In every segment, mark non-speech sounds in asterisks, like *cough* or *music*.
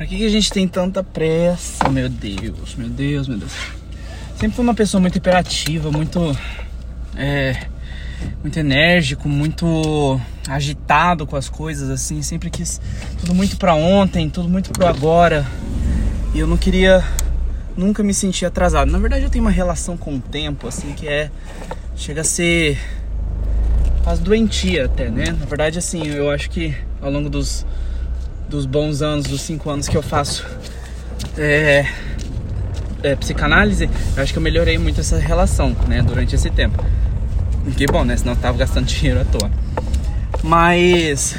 Pra que, que a gente tem tanta pressa? Meu Deus, meu Deus, meu Deus. Sempre fui uma pessoa muito imperativa, muito. É, muito enérgico, muito agitado com as coisas, assim. Sempre quis tudo muito pra ontem, tudo muito pro agora. E eu não queria nunca me sentir atrasado. Na verdade, eu tenho uma relação com o tempo, assim, que é. chega a ser. quase doentia até, né? Na verdade, assim, eu acho que ao longo dos dos bons anos, dos cinco anos que eu faço é, é, psicanálise, eu acho que eu melhorei muito essa relação, né, durante esse tempo. Que bom, né? Senão eu tava gastando *laughs* dinheiro à toa. Mas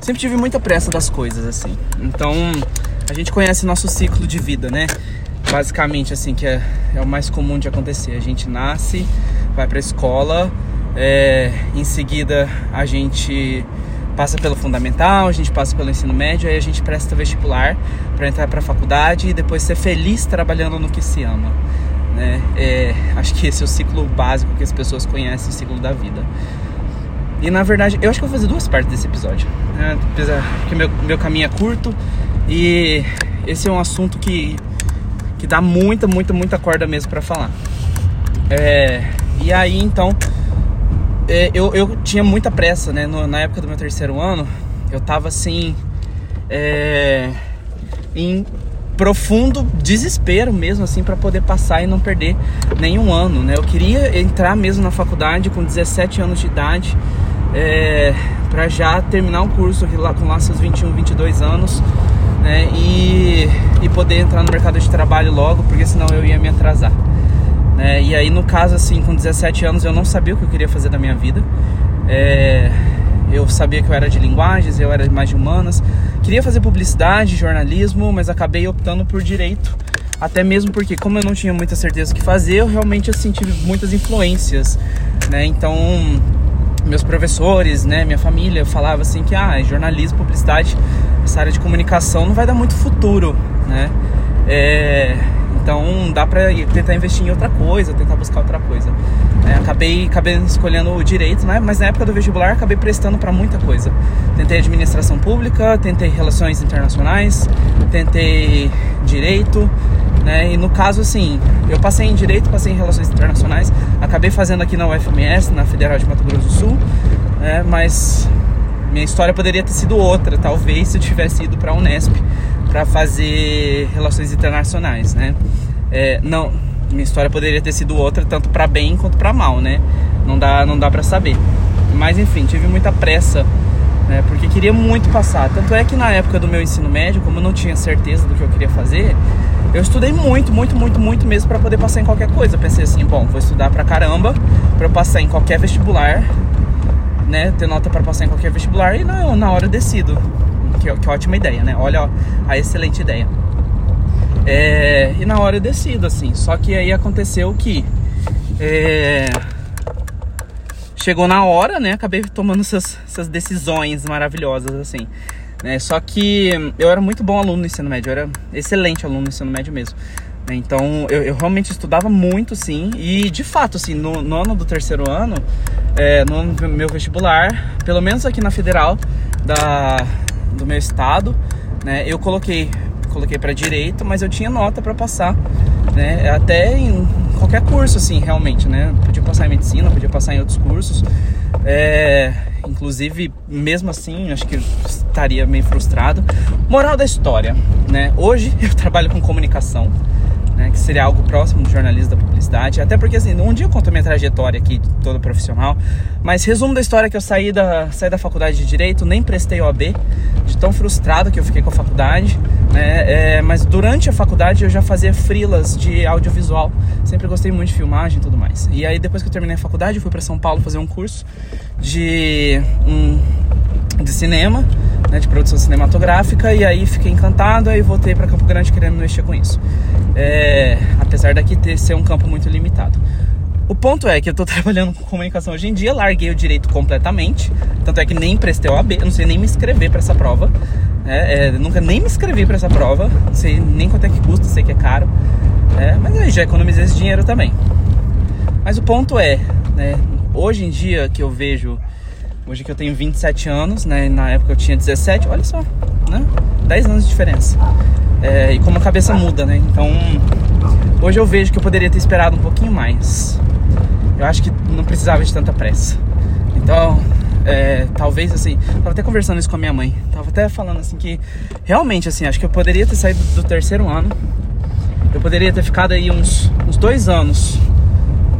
sempre tive muita pressa das coisas, assim. Então, a gente conhece nosso ciclo de vida, né? Basicamente, assim, que é, é o mais comum de acontecer. A gente nasce, vai pra escola, é, em seguida a gente passa pelo fundamental, a gente passa pelo ensino médio, aí a gente presta vestibular para entrar para a faculdade e depois ser feliz trabalhando no que se ama. Né? É, acho que esse é o ciclo básico que as pessoas conhecem, o ciclo da vida. E na verdade, eu acho que vou fazer duas partes desse episódio, né? porque meu, meu caminho é curto e esse é um assunto que, que dá muita, muita, muita corda mesmo para falar. É, e aí então eu, eu tinha muita pressa, né? No, na época do meu terceiro ano, eu tava assim. É, em profundo desespero mesmo, assim, para poder passar e não perder nenhum ano, né? Eu queria entrar mesmo na faculdade com 17 anos de idade, é, para já terminar o curso lá com lá seus 21, 22 anos, né? E, e poder entrar no mercado de trabalho logo, porque senão eu ia me atrasar. Né? E aí, no caso, assim, com 17 anos eu não sabia o que eu queria fazer da minha vida. É... Eu sabia que eu era de linguagens, eu era mais de humanas. Queria fazer publicidade, jornalismo, mas acabei optando por direito. Até mesmo porque, como eu não tinha muita certeza o que fazer, eu realmente assim, tive muitas influências. Né? Então, meus professores, né, minha família falava assim que ah, jornalismo, publicidade, essa área de comunicação não vai dar muito futuro, né? É, então dá pra tentar investir em outra coisa, tentar buscar outra coisa. É, acabei, acabei escolhendo o direito, né? mas na época do vestibular acabei prestando para muita coisa. Tentei administração pública, tentei relações internacionais, tentei direito, né? E no caso, assim, eu passei em direito, passei em relações internacionais, acabei fazendo aqui na UFMS, na Federal de Mato Grosso do Sul, né? Mas minha história poderia ter sido outra, talvez se eu tivesse ido para a Unesp para fazer relações internacionais, né? É, não, minha história poderia ter sido outra tanto para bem quanto para mal, né? Não dá, não dá para saber. Mas enfim, tive muita pressa, né? Porque queria muito passar. Tanto é que na época do meu ensino médio, como eu não tinha certeza do que eu queria fazer, eu estudei muito, muito, muito, muito mesmo para poder passar em qualquer coisa. Eu pensei assim, bom, vou estudar pra caramba para passar em qualquer vestibular, né? Ter nota para passar em qualquer vestibular e na, na hora eu decido que, que ótima ideia, né? Olha a excelente ideia. É, e na hora eu decido, assim. Só que aí aconteceu que é, chegou na hora, né? Acabei tomando essas, essas decisões maravilhosas, assim. Né? Só que eu era muito bom aluno no ensino médio, eu era excelente aluno no ensino médio mesmo. Né? Então eu, eu, realmente estudava muito, sim. E de fato, assim, no, no ano do terceiro ano, é, no meu vestibular, pelo menos aqui na Federal da, do meu estado, né? Eu coloquei coloquei para direito, mas eu tinha nota para passar, né? Até em qualquer curso assim, realmente, né? Podia passar em medicina, podia passar em outros cursos. É, inclusive, mesmo assim, acho que estaria meio frustrado. Moral da história, né? Hoje *laughs* eu trabalho com comunicação né, que seria algo próximo do jornalismo da publicidade. Até porque, assim, um dia eu conto a minha trajetória aqui, toda profissional, mas resumo da história que eu saí da, saí da faculdade de Direito, nem prestei OAB, de tão frustrado que eu fiquei com a faculdade, né, é, mas durante a faculdade eu já fazia frilas de audiovisual, sempre gostei muito de filmagem e tudo mais. E aí, depois que eu terminei a faculdade, eu fui para São Paulo fazer um curso de, um, de cinema, né, de produção cinematográfica e aí fiquei encantado e voltei para Campo Grande querendo mexer com isso. É, apesar daqui ter, ser um campo muito limitado. O ponto é que eu estou *laughs* trabalhando com comunicação hoje em dia, larguei o direito completamente, tanto é que nem prestei o AB, não sei nem me inscrever para essa prova, é, é, nunca nem me inscrevi para essa prova, não sei nem quanto é que custa, sei que é caro, é, mas aí já economizei esse dinheiro também. Mas o ponto é, né, hoje em dia que eu vejo Hoje que eu tenho 27 anos, né? Na época eu tinha 17, olha só, né? 10 anos de diferença. É, e como a cabeça muda, né? Então, hoje eu vejo que eu poderia ter esperado um pouquinho mais. Eu acho que não precisava de tanta pressa. Então, é, talvez assim, tava até conversando isso com a minha mãe. Tava até falando assim que realmente assim, acho que eu poderia ter saído do terceiro ano. Eu poderia ter ficado aí uns, uns dois anos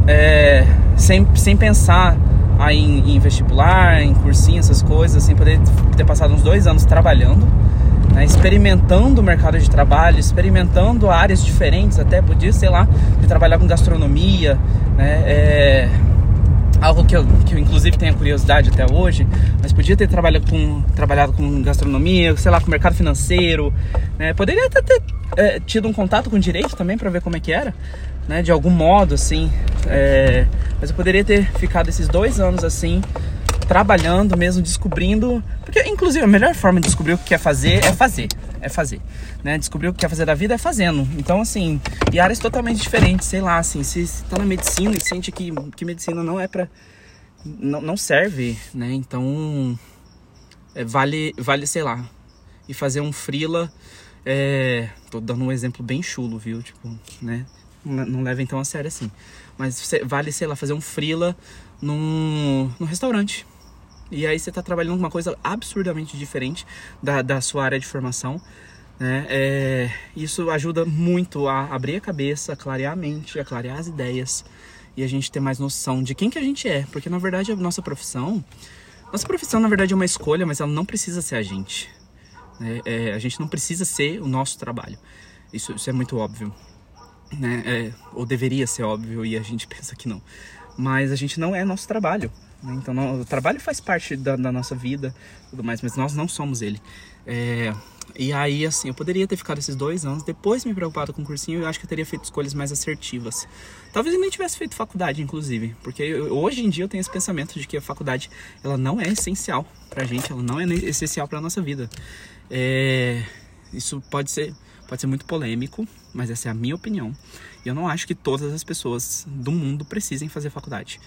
é, sem, sem pensar aí em, em, vestibular, em cursinho, essas coisas, sem poder ter passado uns dois anos trabalhando, né, experimentando o mercado de trabalho, experimentando áreas diferentes, até podia, sei lá, de trabalhar com gastronomia, né, é, algo que eu, que eu inclusive tenho curiosidade até hoje, mas podia ter trabalhado com, trabalhado com gastronomia, sei lá, com mercado financeiro, né? Poderia até ter é, tido um contato com direito também para ver como é que era, né? De algum modo, assim. É, mas eu poderia ter ficado esses dois anos assim, trabalhando mesmo, descobrindo. Porque, inclusive, a melhor forma de descobrir o que quer fazer é fazer. É fazer. Né? Descobrir o que quer fazer da vida é fazendo. Então, assim, e áreas totalmente diferentes, sei lá, assim, se, se tá na medicina e sente que, que medicina não é pra. Não, não serve, né? Então. É, vale, vale, sei lá, e fazer um frila. É, tô dando um exemplo bem chulo, viu? Tipo, né? Não leva então a sério assim. Mas vale, sei lá, fazer um frila num, num restaurante. E aí você está trabalhando uma coisa absurdamente diferente da, da sua área de formação. Né? É, isso ajuda muito a abrir a cabeça, a clarear a mente, a clarear as ideias e a gente ter mais noção de quem que a gente é. Porque na verdade a nossa profissão, nossa profissão na verdade é uma escolha, mas ela não precisa ser a gente. Né? É, a gente não precisa ser o nosso trabalho. Isso, isso é muito óbvio. Né? É, ou deveria ser óbvio e a gente *laughs* pensa que não mas a gente não é nosso trabalho. Né? Então, o trabalho faz parte da, da, nossa vida, tudo mais, mas nós não somos ele. É, e aí, assim, eu poderia ter ficado esses dois anos, depois me preocupado com o cursinho, eu acho que eu teria feito escolhas mais assertivas. Talvez eu nem tivesse feito faculdade, inclusive, porque eu, hoje em dia eu tenho esse pensamento de que a faculdade, ela não é essencial pra gente, ela não é essencial pra nossa vida. É, isso pode ser, pode ser muito polêmico, mas essa é a minha opinião. E eu não acho que todas as pessoas do mundo precisem fazer faculdade.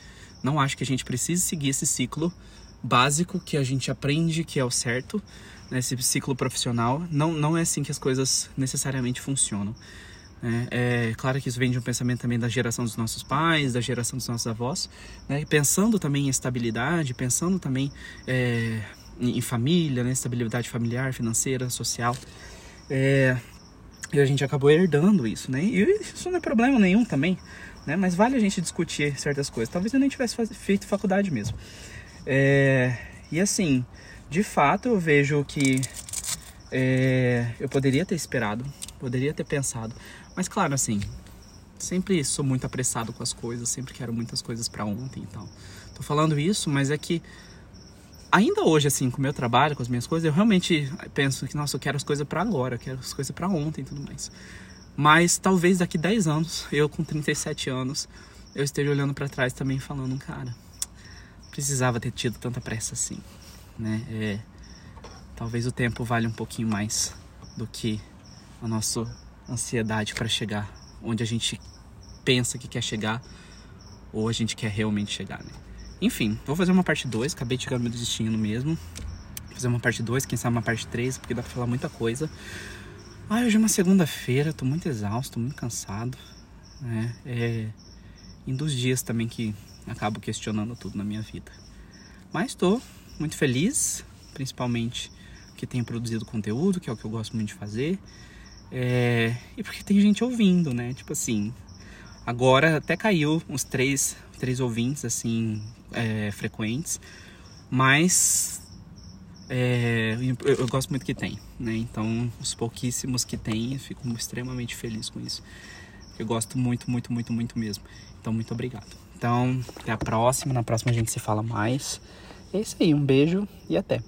Não acho que a gente precise seguir esse ciclo básico que a gente aprende que é o certo, né? esse ciclo profissional. Não, não é assim que as coisas necessariamente funcionam. É, é, claro que isso vem de um pensamento também da geração dos nossos pais, da geração dos nossos avós, né? pensando também em estabilidade, pensando também é, em, família, né? estabilidade familiar, financeira, social. É, e a gente acabou herdando isso, né? E isso não é problema nenhum também, né? Mas vale a gente discutir certas coisas. Talvez eu nem tivesse feito faculdade mesmo. É... E assim, de fato eu vejo que é... eu poderia ter esperado, poderia ter pensado. Mas claro, assim, sempre sou muito apressado com as coisas, sempre quero muitas coisas para ontem e então. tal. Tô falando isso, mas é que ainda hoje, assim, com o meu trabalho, com as minhas coisas, eu realmente penso que, nossa, eu quero as coisas para agora, eu quero as coisas para ontem e tudo mais. Mas talvez daqui 10 anos, eu com 37 anos, eu esteja olhando para trás também falando, cara, precisava ter tido tanta pressa assim, né? É, talvez o tempo vale um pouquinho mais do que a nossa ansiedade para chegar onde a gente pensa que quer chegar ou a gente quer realmente chegar, né? Enfim, vou fazer uma parte 2, acabei de chegar no meu destino mesmo. Vou fazer uma parte 2, quem sabe uma parte 3, porque dá pra falar muita coisa. Ah, hoje é uma segunda-feira, tô muito exausto, muito cansado. Né? É em dos dias também que acabo questionando tudo na minha vida. Mas tô muito feliz, principalmente que tenho produzido conteúdo, que é o que eu gosto muito de fazer. É... E porque tem gente ouvindo, né? Tipo assim, agora até caiu uns três, três ouvintes, assim, é, frequentes, mas é, eu, eu, gosto muito que tem, né? Então, os pouquíssimos que tem, fico extremamente feliz com isso. Eu gosto muito, muito, muito, muito mesmo. Então, muito obrigado. Então, até a próxima. Na próxima a gente se fala mais. É isso aí, um beijo e até.